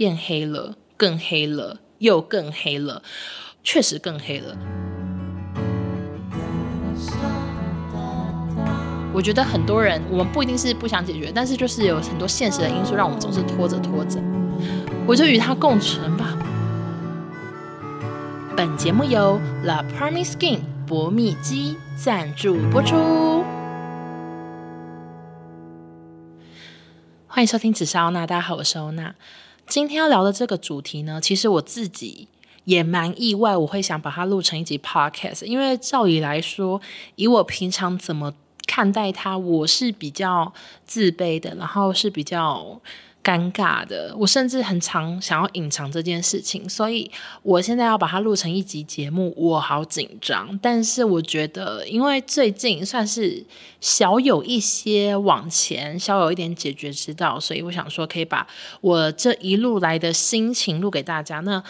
变黑了，更黑了，又更黑了，确实更黑了。我觉得很多人，我们不一定是不想解决，但是就是有很多现实的因素，让我们总是拖着拖着。我就与它共存吧。本节目由 La Prairie Skin 博蜜肌赞助播出。欢迎收听紫砂欧娜，大家好，我是欧娜。今天要聊的这个主题呢，其实我自己也蛮意外，我会想把它录成一集 podcast，因为照理来说，以我平常怎么看待它，我是比较自卑的，然后是比较尴尬的。我甚至很常想要隐藏这件事情，所以我现在要把它录成一集节目，我好紧张。但是我觉得，因为最近算是小有一些往前，小有一点解决之道，所以我想说，可以把我这一路来的心情录给大家。那，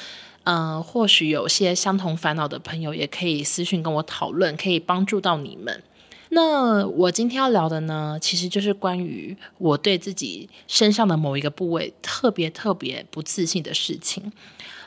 嗯、呃，或许有些相同烦恼的朋友，也可以私讯跟我讨论，可以帮助到你们。那我今天要聊的呢，其实就是关于我对自己身上的某一个部位特别特别不自信的事情。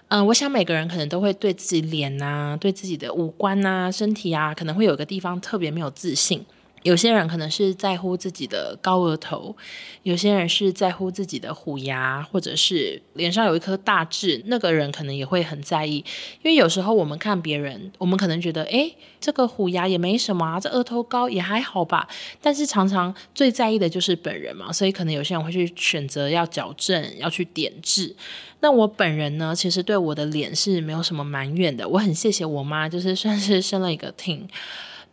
嗯、我想每个人可能都会对自己脸啊、对自己的五官啊、身体啊，可能会有个地方特别没有自信。有些人可能是在乎自己的高额头，有些人是在乎自己的虎牙，或者是脸上有一颗大痣，那个人可能也会很在意。因为有时候我们看别人，我们可能觉得，诶，这个虎牙也没什么啊，这额头高也还好吧。但是常常最在意的就是本人嘛，所以可能有些人会去选择要矫正，要去点痣。那我本人呢，其实对我的脸是没有什么埋怨的。我很谢谢我妈，就是算是生了一个挺。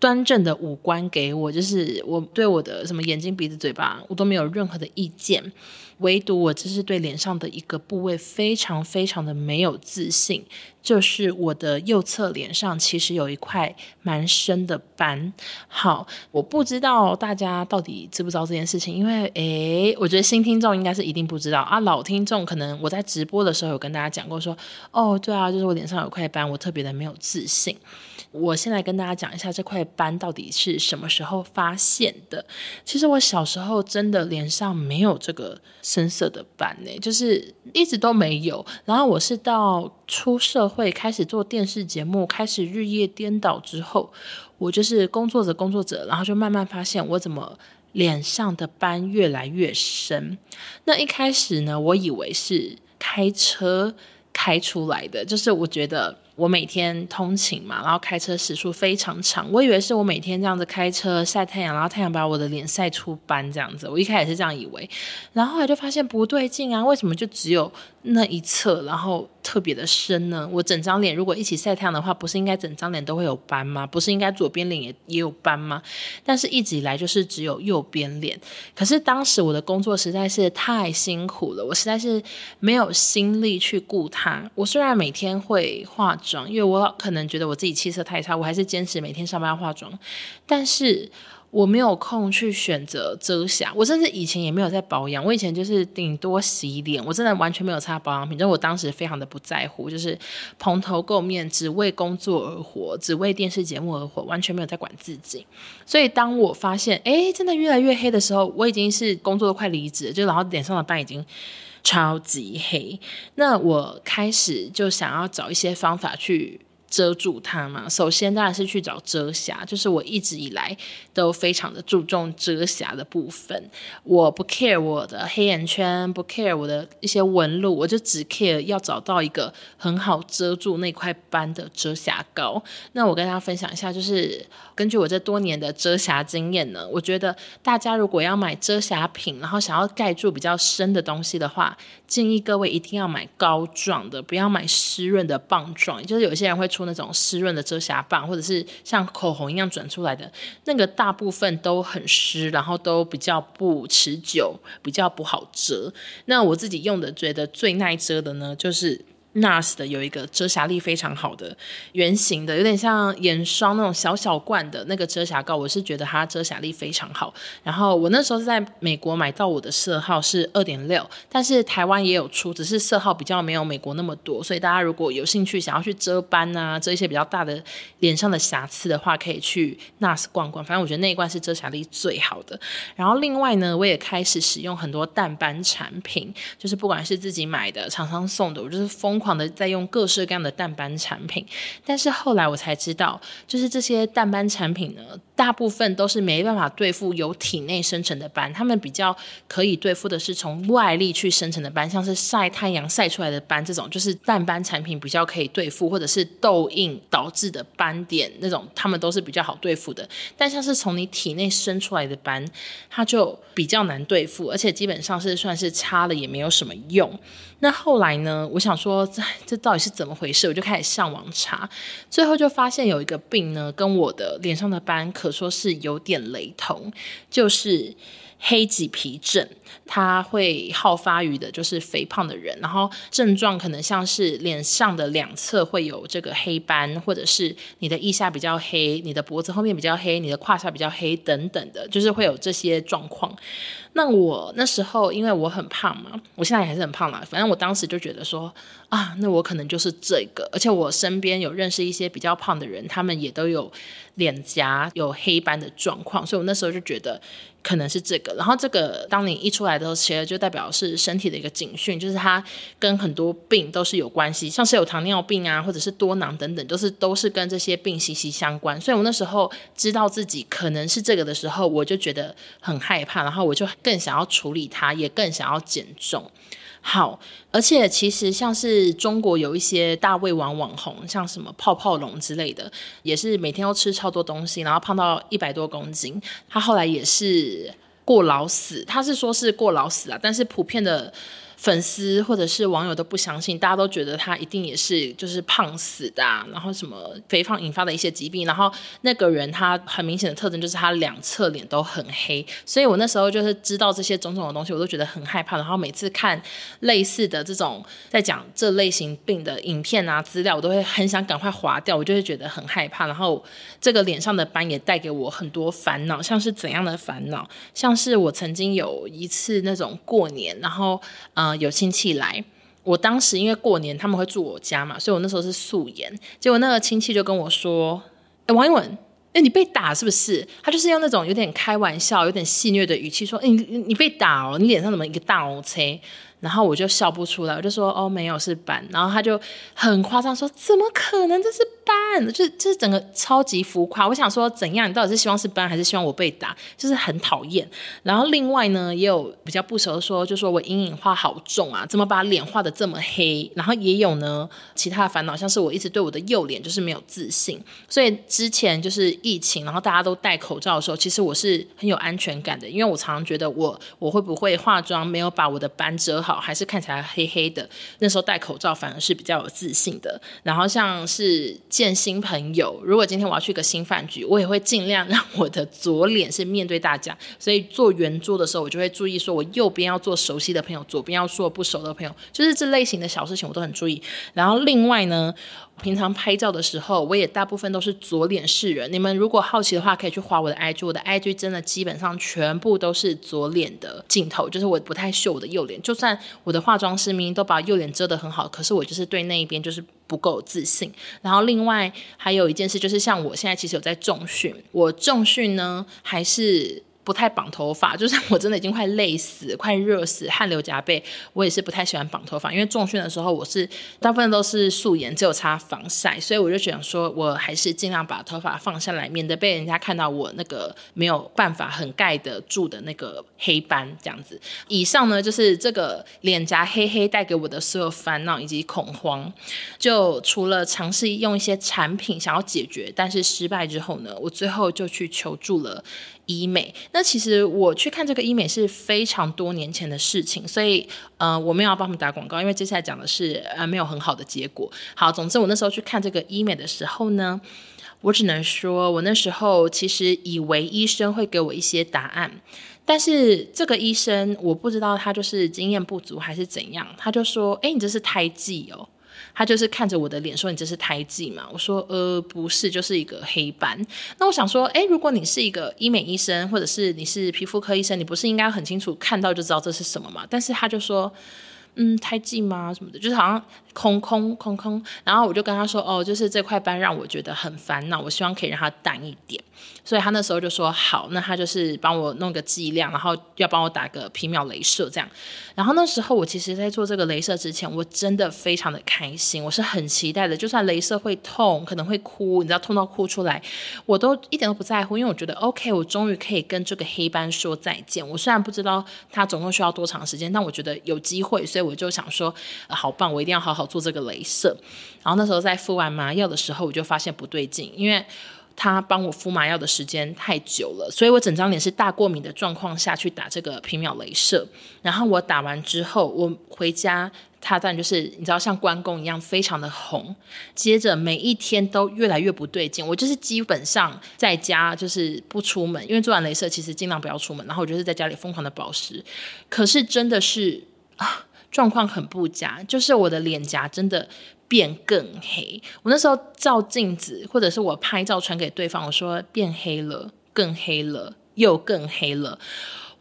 端正的五官给我，就是我对我的什么眼睛、鼻子、嘴巴，我都没有任何的意见。唯独我就是对脸上的一个部位非常非常的没有自信，就是我的右侧脸上其实有一块蛮深的斑。好，我不知道大家到底知不知道这件事情，因为诶，我觉得新听众应该是一定不知道啊，老听众可能我在直播的时候有跟大家讲过说，说哦，对啊，就是我脸上有块斑，我特别的没有自信。我先来跟大家讲一下这块斑到底是什么时候发现的。其实我小时候真的脸上没有这个深色的斑呢，就是一直都没有。然后我是到出社会开始做电视节目，开始日夜颠倒之后，我就是工作着工作着，然后就慢慢发现我怎么脸上的斑越来越深。那一开始呢，我以为是开车开出来的，就是我觉得。我每天通勤嘛，然后开车时速非常长，我以为是我每天这样子开车晒太阳，然后太阳把我的脸晒出斑这样子。我一开始是这样以为，然后后来就发现不对劲啊，为什么就只有那一侧，然后特别的深呢？我整张脸如果一起晒太阳的话，不是应该整张脸都会有斑吗？不是应该左边脸也也有斑吗？但是一直以来就是只有右边脸。可是当时我的工作实在是太辛苦了，我实在是没有心力去顾它。我虽然每天会化妆。因为我可能觉得我自己气色太差，我还是坚持每天上班要化妆，但是我没有空去选择遮瑕，我甚至以前也没有在保养，我以前就是顶多洗脸，我真的完全没有擦保养品，就我当时非常的不在乎，就是蓬头垢面，只为工作而活，只为电视节目而活，完全没有在管自己。所以当我发现，哎，真的越来越黑的时候，我已经是工作都快离职，就然后脸上的斑已经。超级黑，那我开始就想要找一些方法去遮住它嘛，首先当然是去找遮瑕，就是我一直以来都非常的注重遮瑕的部分。我不 care 我的黑眼圈，不 care 我的一些纹路，我就只 care 要找到一个很好遮住那块斑的遮瑕膏。那我跟大家分享一下，就是根据我这多年的遮瑕经验呢，我觉得大家如果要买遮瑕品，然后想要盖住比较深的东西的话，建议各位一定要买膏状的，不要买湿润的棒状。就是有些人会出那种湿润的遮瑕棒，或者是像口红一样转出来的，那个大部分都很湿，然后都比较不持久，比较不好遮。那我自己用的觉得最耐遮的呢，就是 NARS 的有一个遮瑕力非常好的圆形的，有点像眼霜那种小小罐的那个遮瑕膏，我是觉得它遮瑕力非常好。然后我那时候是在美国买到，我的色号是二点六，但是台湾也有出，只是色号比较没有美国那么多。所以大家如果有兴趣想要去遮斑啊，遮一些比较大的脸上的瑕疵的话，可以去 NARS 逛逛。反正我觉得那一罐是遮瑕力最好的。然后另外呢，我也开始使用很多淡斑产品，就是不管是自己买的、厂商送的，我就是疯狂的在用各式各样的淡斑产品，但是后来我才知道，就是这些淡斑产品呢，大部分都是没办法对付由体内生成的斑，他们比较可以对付的是从外力去生成的斑，像是晒太阳晒出来的斑这种，就是淡斑产品比较可以对付，或者是痘印导致的斑点那种，他们都是比较好对付的。但像是从你体内生出来的斑，它就比较难对付，而且基本上是算是擦了也没有什么用。那后来呢，我想说，这这到底是怎么回事？我就开始上网查，最后就发现有一个病呢，跟我的脸上的斑可说是有点雷同，就是黑棘皮症。它会好发于的就是肥胖的人，然后症状可能像是脸上的两侧会有这个黑斑，或者是你的腋下比较黑，你的脖子后面比较黑，你的胯下比较黑等等的，就是会有这些状况。那我那时候因为我很胖嘛，我现在还是很胖啦。反正我当时就觉得说啊，那我可能就是这个。而且我身边有认识一些比较胖的人，他们也都有脸颊有黑斑的状况，所以我那时候就觉得可能是这个。然后这个当你一出出来的时候，其实就代表是身体的一个警讯，就是它跟很多病都是有关系，像是有糖尿病啊，或者是多囊等等，都是都是跟这些病息息相关。所以我那时候知道自己可能是这个的时候，我就觉得很害怕，然后我就。更想要处理它，也更想要减重。好，而且其实像是中国有一些大胃王网红，像什么泡泡龙之类的，也是每天都吃超多东西，然后胖到一百多公斤。他后来也是过劳死，他是说是过劳死啊，但是普遍的。粉丝或者是网友都不相信，大家都觉得他一定也是就是胖死的啊，然后什么肥胖引发的一些疾病，然后那个人他很明显的特征就是他两侧脸都很黑，所以我那时候就是知道这些种种的东西，我都觉得很害怕，然后每次看类似的这种在讲这类型病的影片啊资料，我都会很想赶快划掉，我就会觉得很害怕，然后这个脸上的斑也带给我很多烦恼，像是怎样的烦恼？像是我曾经有一次那种过年，然后嗯。有亲戚来，我当时因为过年他们会住我家嘛，所以我那时候是素颜。结果那个亲戚就跟我说：“哎，王一文，哎，你被打是不是？”他就是用那种有点开玩笑、有点戏谑的语气说：“哎，你你被打哦，你脸上怎么一个大红车？”然后我就笑不出来，我就说：“哦，没有，是斑。”然后他就很夸张说：“怎么可能？这是斑。”就是就是整个超级浮夸，我想说怎样？你到底是希望是斑，还是希望我被打？就是很讨厌。然后另外呢，也有比较不熟的说，就说我阴影画好重啊，怎么把脸画的这么黑？然后也有呢其他的烦恼，像是我一直对我的右脸就是没有自信。所以之前就是疫情，然后大家都戴口罩的时候，其实我是很有安全感的，因为我常常觉得我我会不会化妆没有把我的斑遮好，还是看起来黑黑的。那时候戴口罩反而是比较有自信的。然后像是。见新朋友，如果今天我要去个新饭局，我也会尽量让我的左脸是面对大家。所以坐圆桌的时候，我就会注意说，我右边要坐熟悉的朋友，左边要坐不熟的朋友，就是这类型的小事情我都很注意。然后另外呢，平常拍照的时候，我也大部分都是左脸示人。你们如果好奇的话，可以去滑我的 IG，我的 IG 真的基本上全部都是左脸的镜头，就是我不太秀我的右脸。就算我的化妆师明明都把右脸遮得很好，可是我就是对那一边就是。不够自信，然后另外还有一件事，就是像我现在其实有在重训，我重训呢还是。不太绑头发，就是我真的已经快累死、快热死、汗流浃背。我也是不太喜欢绑头发，因为重训的时候我是大部分都是素颜，只有擦防晒，所以我就想说，我还是尽量把头发放下来，免得被人家看到我那个没有办法很盖得住的那个黑斑这样子。以上呢，就是这个脸颊黑黑带给我的所有烦恼以及恐慌。就除了尝试用一些产品想要解决，但是失败之后呢，我最后就去求助了。医美，那其实我去看这个医美是非常多年前的事情，所以呃我没有要帮他们打广告，因为接下来讲的是呃没有很好的结果。好，总之我那时候去看这个医美的时候呢，我只能说我那时候其实以为医生会给我一些答案，但是这个医生我不知道他就是经验不足还是怎样，他就说：“哎，你这是胎记哦。”他就是看着我的脸说：“你这是胎记嘛？”我说：“呃，不是，就是一个黑斑。”那我想说，诶，如果你是一个医美医生，或者是你是皮肤科医生，你不是应该很清楚看到就知道这是什么嘛？但是他就说。嗯，胎记吗？什么的，就是好像空空空空。然后我就跟他说，哦，就是这块斑让我觉得很烦恼，我希望可以让它淡一点。所以他那时候就说好，那他就是帮我弄个剂量，然后要帮我打个皮秒镭射这样。然后那时候我其实，在做这个镭射之前，我真的非常的开心，我是很期待的。就算镭射会痛，可能会哭，你知道痛到哭出来，我都一点都不在乎，因为我觉得 OK，我终于可以跟这个黑斑说再见。我虽然不知道它总共需要多长时间，但我觉得有机会，所以我就想说，呃，好棒，我一定要好好好做这个镭射。然后那时候在敷完麻药的时候，我就发现不对劲，因为。他帮我敷麻药的时间太久了，所以我整张脸是大过敏的状况下去打这个皮秒镭射。然后我打完之后，我回家，他当然就是你知道像关公一样非常的红。接着每一天都越来越不对劲，我就是基本上在家就是不出门，因为做完镭射其实尽量不要出门。然后我就是在家里疯狂的保湿，可是真的是啊，状况很不佳，就是我的脸颊真的。变更黑，我那时候照镜子，或者是我拍照传给对方，我说变黑了，更黑了，又更黑了，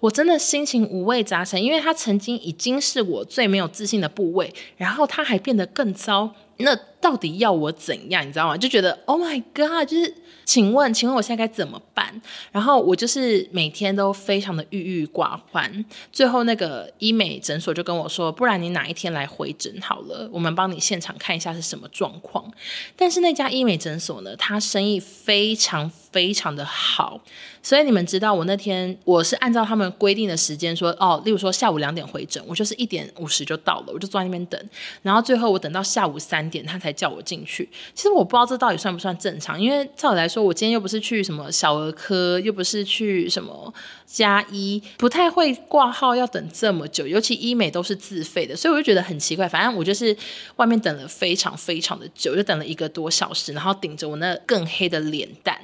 我真的心情五味杂陈，因为他曾经已经是我最没有自信的部位，然后他还变得更糟，那到底要我怎样？你知道吗？就觉得 Oh my God，就是。请问，请问我现在该怎么办？然后我就是每天都非常的郁郁寡欢。最后那个医美诊所就跟我说，不然你哪一天来回诊好了，我们帮你现场看一下是什么状况。但是那家医美诊所呢，他生意非常非常的好，所以你们知道我那天我是按照他们规定的时间说，哦，例如说下午两点回诊，我就是一点五十就到了，我就坐在那边等。然后最后我等到下午三点，他才叫我进去。其实我不知道这到底算不算正常，因为照理来说。我今天又不是去什么小儿科，又不是去什么加医，不太会挂号要等这么久，尤其医美都是自费的，所以我就觉得很奇怪。反正我就是外面等了非常非常的久，就等了一个多小时，然后顶着我那更黑的脸蛋。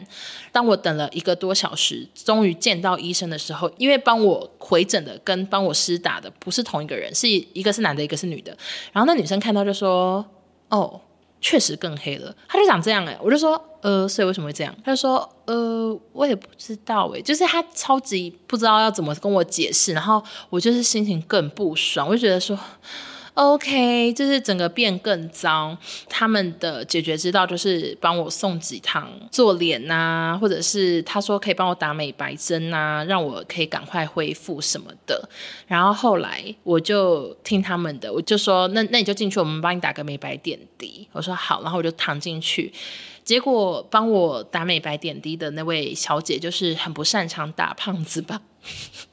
当我等了一个多小时，终于见到医生的时候，因为帮我回诊的跟帮我施打的不是同一个人，是一个是男的，一个是女的。然后那女生看到就说：“哦。”确实更黑了，他就长这样哎、我就说，呃，所以为什么会这样？他就说，呃，我也不知道哎、就是他超级不知道要怎么跟我解释，然后我就是心情更不爽，我就觉得说。OK，就是整个变更糟。他们的解决之道就是帮我送几趟做脸啊，或者是他说可以帮我打美白针啊，让我可以赶快恢复什么的。然后后来我就听他们的，我就说那那你就进去，我们帮你打个美白点滴。我说好，然后我就躺进去。结果帮我打美白点滴的那位小姐就是很不擅长打胖子吧。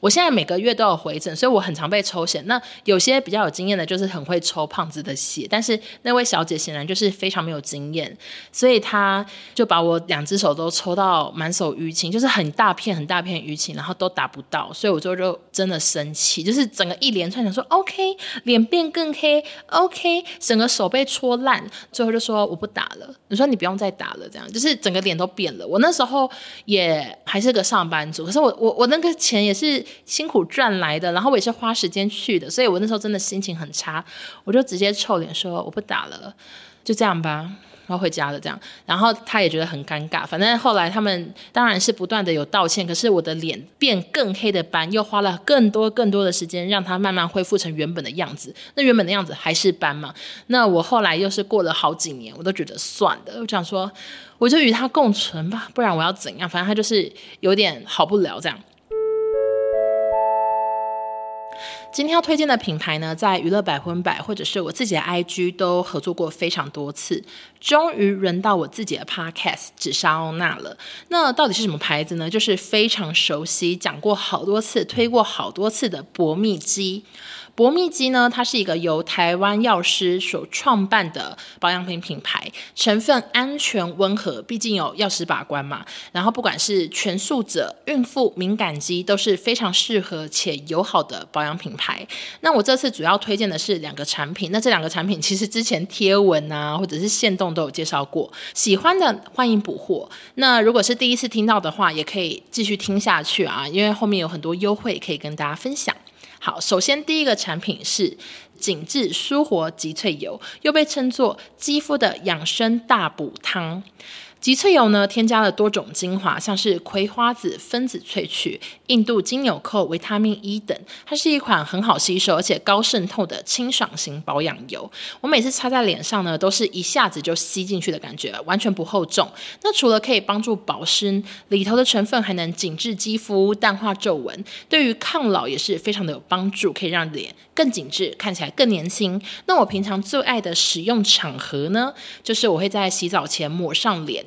我现在每个月都有回诊，所以我很常被抽血。那有些比较有经验的，就是很会抽胖子的血。但是那位小姐显然就是非常没有经验，所以她就把我两只手都抽到满手淤青，就是很大片很大片淤青，然后都打不到。所以我就就真的生气，就是整个一连串想说 OK，脸变更黑，OK，整个手被戳烂，最后就说我不打了。你说你不用再打了，这样就是整个脸都变了。我那时候也还是个上班族，可是我我我那个前也是辛苦赚来的，然后我也是花时间去的，所以我那时候真的心情很差，我就直接臭脸说我不打了，就这样吧，然后回家了这样，然后他也觉得很尴尬，反正后来他们当然是不断的有道歉，可是我的脸变更黑的斑又花了更多更多的时间让它慢慢恢复成原本的样子，那原本的样子还是斑嘛，那我后来又是过了好几年，我都觉得算了，我想说我就与它共存吧，不然我要怎样？反正他就是有点好不了这样。今天要推荐的品牌呢，在娱乐百分百或者是我自己的 IG 都合作过非常多次，终于轮到我自己的 Podcast 紫砂欧娜了。那到底是什么牌子呢？就是非常熟悉，讲过好多次，推过好多次的博蜜肌。博蜜肌呢，它是一个由台湾药师所创办的保养品品牌，成分安全温和，毕竟有药师把关嘛。然后不管是全素者、孕妇、敏感肌，都是非常适合且友好的保养品牌。那我这次主要推荐的是两个产品，那这两个产品其实之前贴文啊，或者是线动都有介绍过，喜欢的欢迎补货。那如果是第一次听到的话，也可以继续听下去啊，因为后面有很多优惠可以跟大家分享。好，首先第一个产品是紧致舒活极萃油，又被称作肌肤的养生大补汤。极萃油呢，添加了多种精华，像是葵花籽分子萃取、印度金纽扣、维他命 E 等。它是一款很好吸收而且高渗透的清爽型保养油。我每次擦在脸上呢，都是一下子就吸进去的感觉，完全不厚重。那除了可以帮助保湿，里头的成分还能紧致肌肤、淡化皱纹，对于抗老也是非常的有帮助，可以让脸更紧致，看起来更年轻。那我平常最爱的使用场合呢，就是我会在洗澡前抹上脸。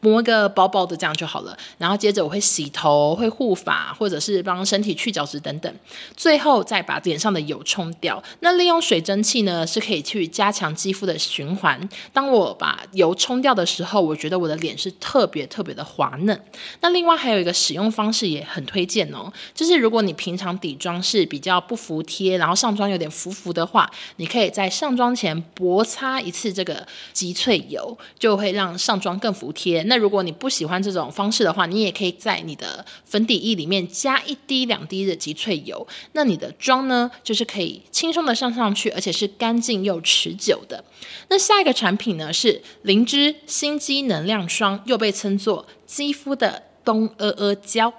抹个薄薄的这样就好了，然后接着我会洗头、会护发，或者是帮身体去角质等等，最后再把脸上的油冲掉。那利用水蒸气呢，是可以去加强肌肤的循环。当我把油冲掉的时候，我觉得我的脸是特别特别的滑嫩。那另外还有一个使用方式也很推荐哦，就是如果你平常底妆是比较不服帖，然后上妆有点浮浮的话，你可以在上妆前薄擦一次这个极萃油，就会让上妆更服帖。那如果你不喜欢这种方式的话，你也可以在你的粉底液里面加一滴两滴的极萃油，那你的妆呢，就是可以轻松的上上去，而且是干净又持久的。那下一个产品呢，是灵芝心肌能量霜，又被称作肌肤的东阿阿胶。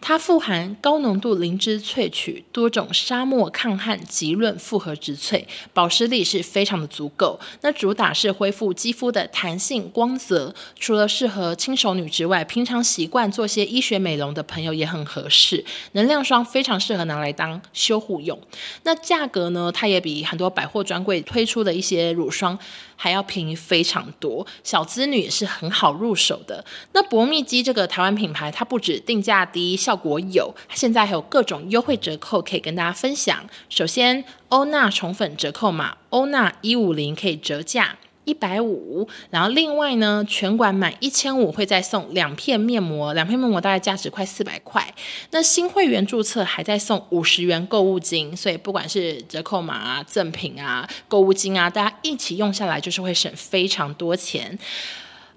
它富含高浓度灵芝萃取，多种沙漠抗旱极润复合植萃，保湿力是非常的足够。那主打是恢复肌肤的弹性光泽，除了适合轻熟女之外，平常习惯做些医学美容的朋友也很合适。能量霜非常适合拿来当修护用。那价格呢？它也比很多百货专柜推出的一些乳霜还要便宜非常多，小资女也是很好入手的。那博蜜肌这个台湾品牌，它不止定价低，效果有，现在还有各种优惠折扣可以跟大家分享。首先，欧娜宠粉折扣码欧娜一五零可以折价。一百五，然后另外呢，全馆满一千五会再送两片面膜，两片面膜大概价值快四百块。那新会员注册还在送五十元购物金，所以不管是折扣码啊、赠品啊、购物金啊，大家一起用下来就是会省非常多钱。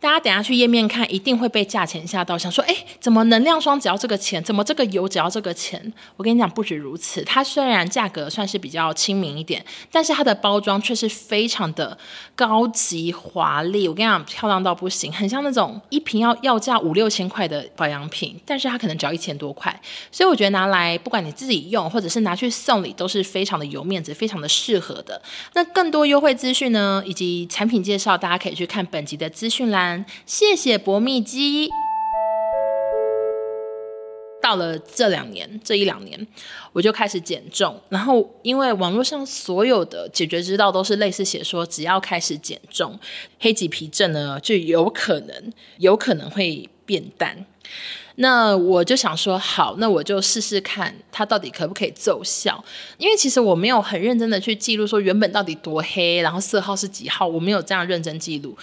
大家等下去页面看，一定会被价钱吓到，想说，哎，怎么能量霜只要这个钱？怎么这个油只要这个钱？我跟你讲，不止如此，它虽然价格算是比较亲民一点，但是它的包装却是非常的高级华丽。我跟你讲，漂亮到不行，很像那种一瓶要要价五六千块的保养品，但是它可能只要一千多块。所以我觉得拿来不管你自己用，或者是拿去送礼，都是非常的有面子，非常的适合的。那更多优惠资讯呢，以及产品介绍，大家可以去看本集的资讯栏。谢谢博蜜肌。到了这两年，这一两年，我就开始减重。然后，因为网络上所有的解决之道都是类似写说，只要开始减重，黑棘皮症呢就有可能，有可能会变淡。那我就想说，好，那我就试试看它到底可不可以奏效。因为其实我没有很认真的去记录说原本到底多黑，然后色号是几号，我没有这样认真记录。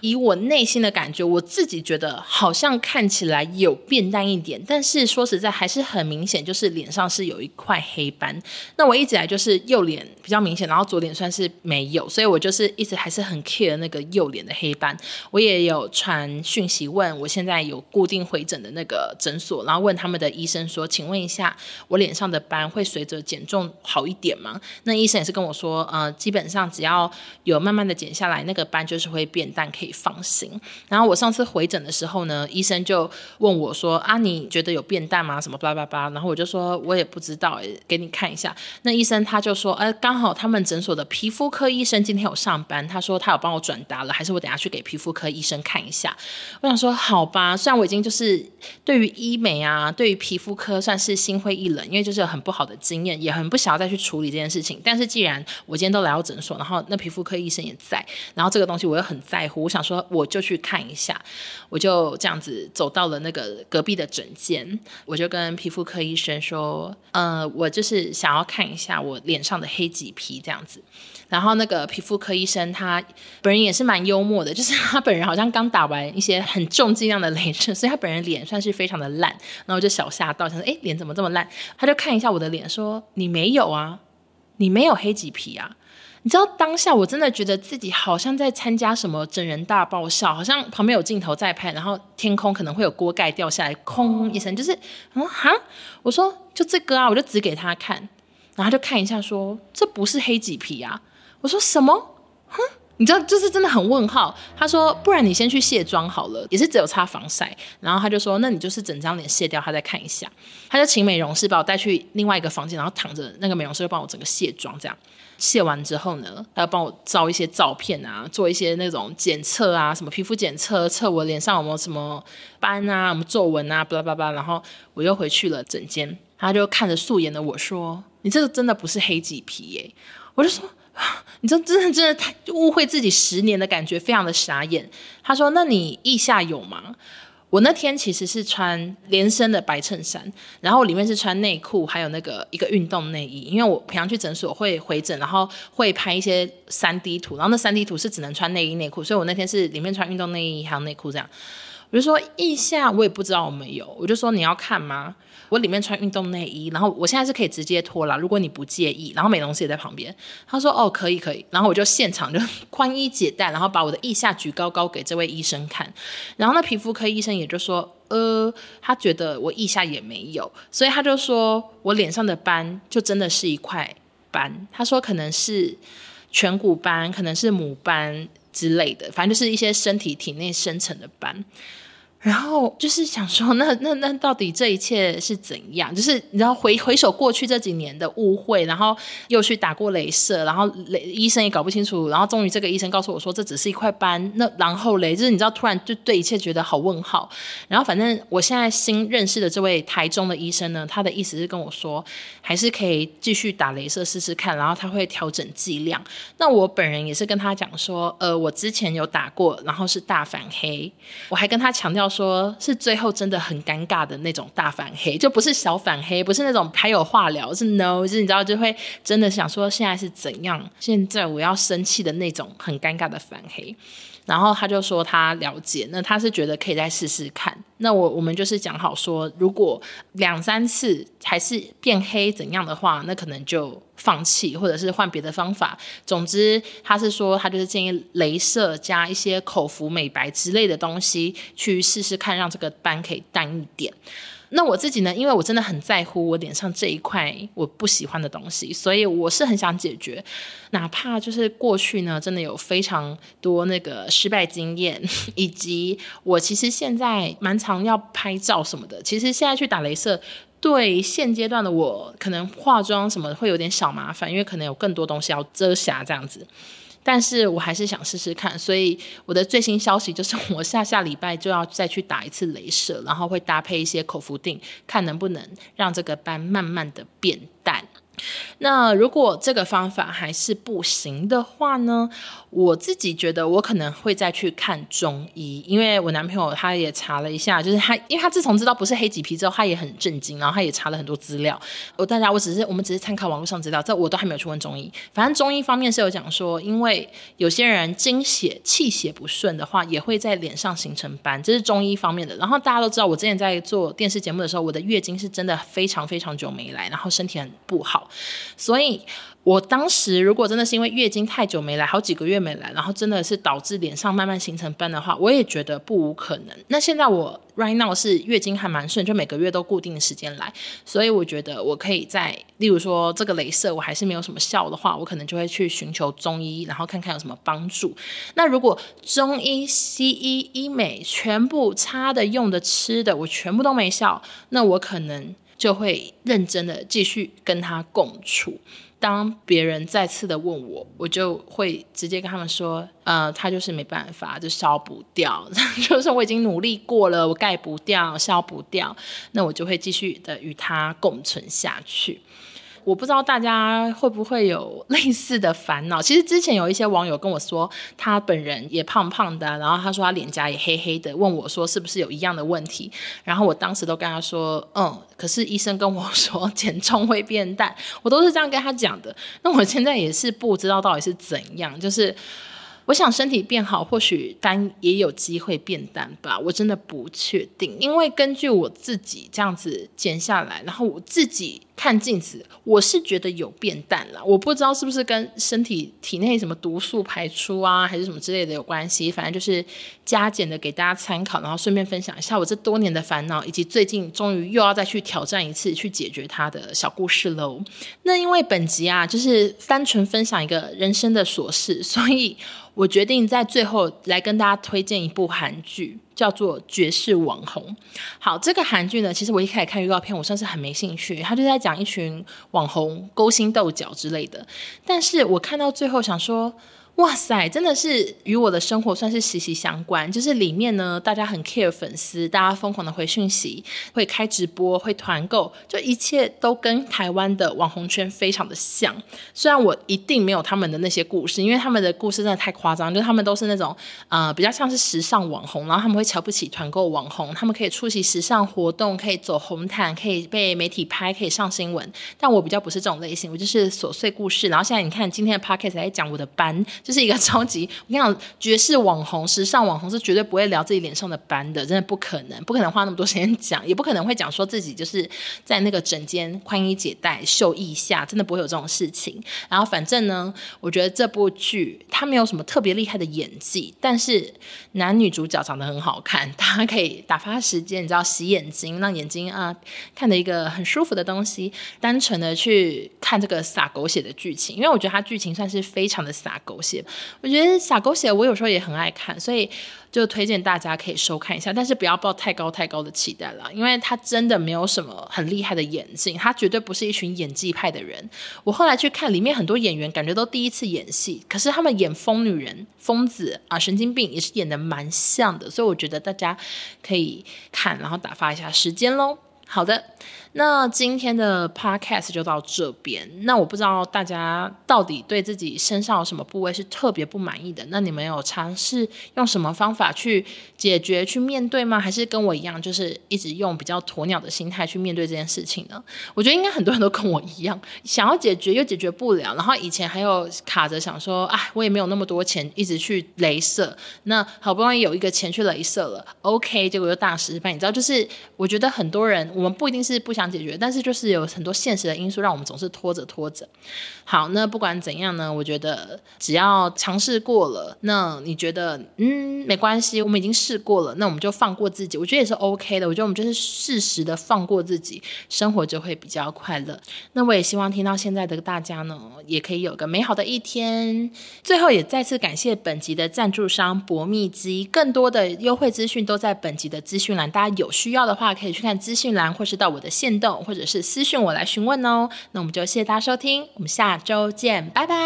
以我内心的感觉，我自己觉得好像看起来有变淡一点，但是说实在还是很明显，就是脸上是有一块黑斑。那我一直来就是右脸比较明显，然后左脸算是没有，所以我就是一直还是很 care 那个右脸的黑斑。我也有传讯息问我现在有固定回诊的那个诊所，然后问他们的医生说，请问一下，我脸上的斑会随着减重好一点吗？那医生也是跟我说，呃，基本上只要有慢慢的减下来，那个斑就是会变淡，可以。放心。然后我上次回诊的时候呢，医生就问我说：“啊，你觉得有变淡吗？什么巴拉巴拉？”然后我就说：“我也不知道，给你看一下。”那医生他就说：“哎，刚好他们诊所的皮肤科医生今天有上班，他说他有帮我转达了，还是我等下去给皮肤科医生看一下。”我想说：“好吧，虽然我已经就是对于医美啊，对于皮肤科算是心灰意冷，因为就是很不好的经验，也很不想要再去处理这件事情。但是既然我今天都来到诊所，然后那皮肤科医生也在，然后这个东西我又很在乎，我想。想说我就去看一下，我就这样子走到了那个隔壁的诊间，我就跟皮肤科医生说，呃，我就是想要看一下我脸上的黑棘皮这样子。然后那个皮肤科医生他本人也是蛮幽默的，就是他本人好像刚打完一些很重剂量的雷射，所以他本人脸算是非常的烂。然后我就小吓到，想说，哎，脸怎么这么烂？他就看一下我的脸，说，你没有啊，你没有黑棘皮啊。你知道当下我真的觉得自己好像在参加什么整人大爆笑，好像旁边有镜头在拍，然后天空可能会有锅盖掉下来，空一声，就是嗯哈，我说就这个啊，我就指给他看，然后他就看一下说，这不是黑麂皮啊。我说什么？哼，你知道，就是真的很问号。他说，不然你先去卸妆好了，也是只有擦防晒。然后他就说，那你就是整张脸卸掉，他再看一下。他就请美容师把我带去另外一个房间，然后躺着，那个美容师就帮我整个卸妆，这样卸完之后呢，他要帮我照一些照片啊，做一些那种检测啊，什么皮肤检测，测我脸上有没有什么斑啊，什么皱纹啊，巴拉巴拉。然后我又回去了整间，他就看着素颜的我说：“你这个真的不是黑棘皮耶。”我就说。你这真的真的太误会自己十年的感觉，非常的傻眼。他说：“那你腋下有吗？”我那天其实是穿连身的白衬衫，然后里面是穿内裤，还有那个一个运动内衣。因为我平常去诊所会回诊，然后会拍一些三 D 图，然后那三 D 图是只能穿内衣内裤，所以我那天是里面穿运动内衣还有内裤这样。我就说腋下我也不知道我没有，我就说你要看吗？我里面穿运动内衣，然后我现在是可以直接脱了，如果你不介意。然后美容师也在旁边，他说哦可以可以，然后我就现场就宽衣解带，然后把我的腋下举高高给这位医生看。然后那皮肤科医生也就说，呃，他觉得我腋下也没有，所以他就说我脸上的斑就真的是一块斑。他说可能是颧骨斑，可能是母斑。之类的，反正就是一些身体体内生成的斑。然后就是想说，那那那到底这一切是怎样？就是你知道回回首过去这几年的误会，然后又去打过镭射，然后雷医生也搞不清楚，然后终于这个医生告诉我说这只是一块斑。那然后雷就是你知道，突然就对一切觉得好问号。然后反正我现在新认识的这位台中的医生呢，他的意思是跟我说，还是可以继续打镭射试试看，然后他会调整剂量。那我本人也是跟他讲说，呃，我之前有打过，然后是大反黑，我还跟他强调。说是最后真的很尴尬的那种大反黑，就不是小反黑，不是那种还有话聊，是 no，就是你知道就会真的想说现在是怎样，现在我要生气的那种很尴尬的反黑。然后他就说他了解，那他是觉得可以再试试看。那我我们就是讲好说，如果两三次还是变黑怎样的话，那可能就放弃，或者是换别的方法。总之，他是说他就是建议镭射加一些口服美白之类的东西去试试看，让这个斑可以淡一点。那我自己呢？因为我真的很在乎我脸上这一块我不喜欢的东西，所以我是很想解决。哪怕就是过去呢，真的有非常多那个失败经验，以及我其实现在蛮常要拍照什么的。其实现在去打雷射，对现阶段的我，可能化妆什么会有点小麻烦，因为可能有更多东西要遮瑕这样子。但是我还是想试试看，所以我的最新消息就是，我下下礼拜就要再去打一次镭射，然后会搭配一些口服定，看能不能让这个斑慢慢的变淡。那如果这个方法还是不行的话呢？我自己觉得我可能会再去看中医，因为我男朋友他也查了一下，就是他，因为他自从知道不是黑棘皮之后，他也很震惊，然后他也查了很多资料。我大家，我只是我们只是参考网络上资料，这我都还没有去问中医。反正中医方面是有讲说，因为有些人经血气血不顺的话，也会在脸上形成斑，这是中医方面的。然后大家都知道，我之前在做电视节目的时候，我的月经是真的非常非常久没来，然后身体很不好，所以。我当时如果真的是因为月经太久没来，好几个月没来，然后真的是导致脸上慢慢形成斑的话，我也觉得不无可能。那现在我 right now 是月经还蛮顺，就每个月都固定的时间来，所以我觉得我可以在，例如说这个镭射我还是没有什么效的话，我可能就会去寻求中医，然后看看有什么帮助。那如果中医、西医、医美全部擦的、用的、吃的，我全部都没效，那我可能就会认真的继续跟他共处。当别人再次的问我，我就会直接跟他们说，呃，他就是没办法，就消不掉，就是我已经努力过了，我盖不掉，消不掉，那我就会继续的与他共存下去。我不知道大家会不会有 类似的烦恼。其实之前有一些网友跟我说，他本人也胖胖的，然后他说他脸颊也黑黑的，问我说是不是有一样的问题。然后我当时都跟他说，嗯，可是医生跟我 说减重会变淡，我都是这样跟他讲的。那我现在也是不知道到底是怎样，就是。我想身体变好，或许单也有机会变淡吧。我真的不确定，因为根据我自己这样子减下来，然后我自己看镜子，我是觉得有变淡了。我不知道是不是跟身体体内什么毒素排出啊，还是什么之类的有关系。反正就是加减的给大家参考，然后顺便分享一下我这多年的烦恼，以及最近终于又要再去挑战一次去解决它的小故事喽。那因为本集啊，就是单纯分享一个人生的琐事，所以。我决定在最后来跟大家推荐一部韩剧，叫做《绝世网红》。好，这个韩剧呢，其实我一开始看预告片，我算是很没兴趣。他就在讲一群网红勾心斗角之类的，但是我看到最后想说。哇塞，真的是与我的生活算是息息相关。就是里面呢，大家很 care 粉丝，大家疯狂的回讯息，会开直播，会团购，就一切都跟台湾的网红圈非常的像。虽然我一定没有他们的那些故事，因为他们的故事真的太夸张，就他们都是那种呃比较像是时尚网红，然后他们会瞧不起团购网红，他们可以出席时尚活动，可以走红毯，可以被媒体拍，可以上新闻。但我比较不是这种类型，我就是琐碎故事。然后现在你看今天的 podcast 在讲我的班。就是一个 超级，我跟你讲，绝世网红、时尚网红是绝对不会聊自己脸上的斑的，真的不可能，不可能花那么多时间讲，也不可能会讲说自己就是在那个整间宽衣解带秀腋下，真的不会有这种事情。然后反正呢，我觉得这部剧它没有什么特别厉害的演技，但是男女主角长得很好看，大家可以打发时间，你知道洗眼睛，让眼睛啊看的一个很舒服的东西，单纯的去看这个洒狗血的剧情，因为我觉得它剧情算是非常的洒狗血。我觉得撒狗血，我有时候也很爱看，所以就推荐大家可以收看一下，但是不要抱太高太高的期待了，因为他真的没有什么很厉害的演技，他绝对不是一群演技派的人。我后来去看里面很多演员，感觉都第一次演戏，可是他们演疯女人、疯子啊、神经病也是演得蛮像的，所以我觉得大家可以看，然后打发一下时间喽。好的。那今天的 podcast 就到这边。那我不知道大家到底对自己身上有什么部位是特别不满意的？那你们有尝试用什么方法去解决、去面对吗？还是跟我一样，就是一直用比较鸵鸟的心态去面对这件事情呢？我觉得应该很多人都跟我一样，想要解决又解决不了。然后以前还有卡着想说，哎，我也没有那么多钱一直去镭射。那好不容易有一个钱去镭射了，OK，结果又大失败。你知道，就是我觉得很多人，我们不一定是不。想解决，但是就是有很多现实的因素让我们总是拖着拖着。好，那不管怎样呢，我觉得只要尝试过了，那你觉得嗯没关系，我们已经试过了，那我们就放过自己，我觉得也是 OK 的。我觉得我们就是适时的放过自己，生活就会比较快乐。那我也希望听到现在的大家呢，也可以有个美好的一天。最后也再次感谢本集的赞助商博蜜肌，更多的优惠资讯都在本集的资讯栏，大家有需要的话可以去看资讯栏，或是到我的线线。动或者是私讯我来询问哦，那我们就谢谢大家收听，我们下周见，拜拜。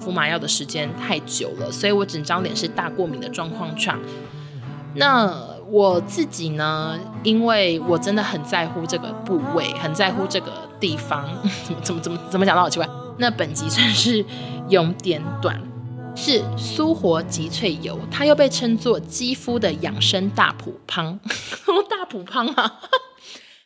敷麻药的时间太久了，所以我整张脸是大过敏的状况下。那我自己呢，因为我真的很在乎这个部位，很在乎这个地方，怎么怎么怎么讲都好奇怪。那本集算是有点短。是苏活极萃油，它又被称作肌肤的养生大补汤，大补汤啊！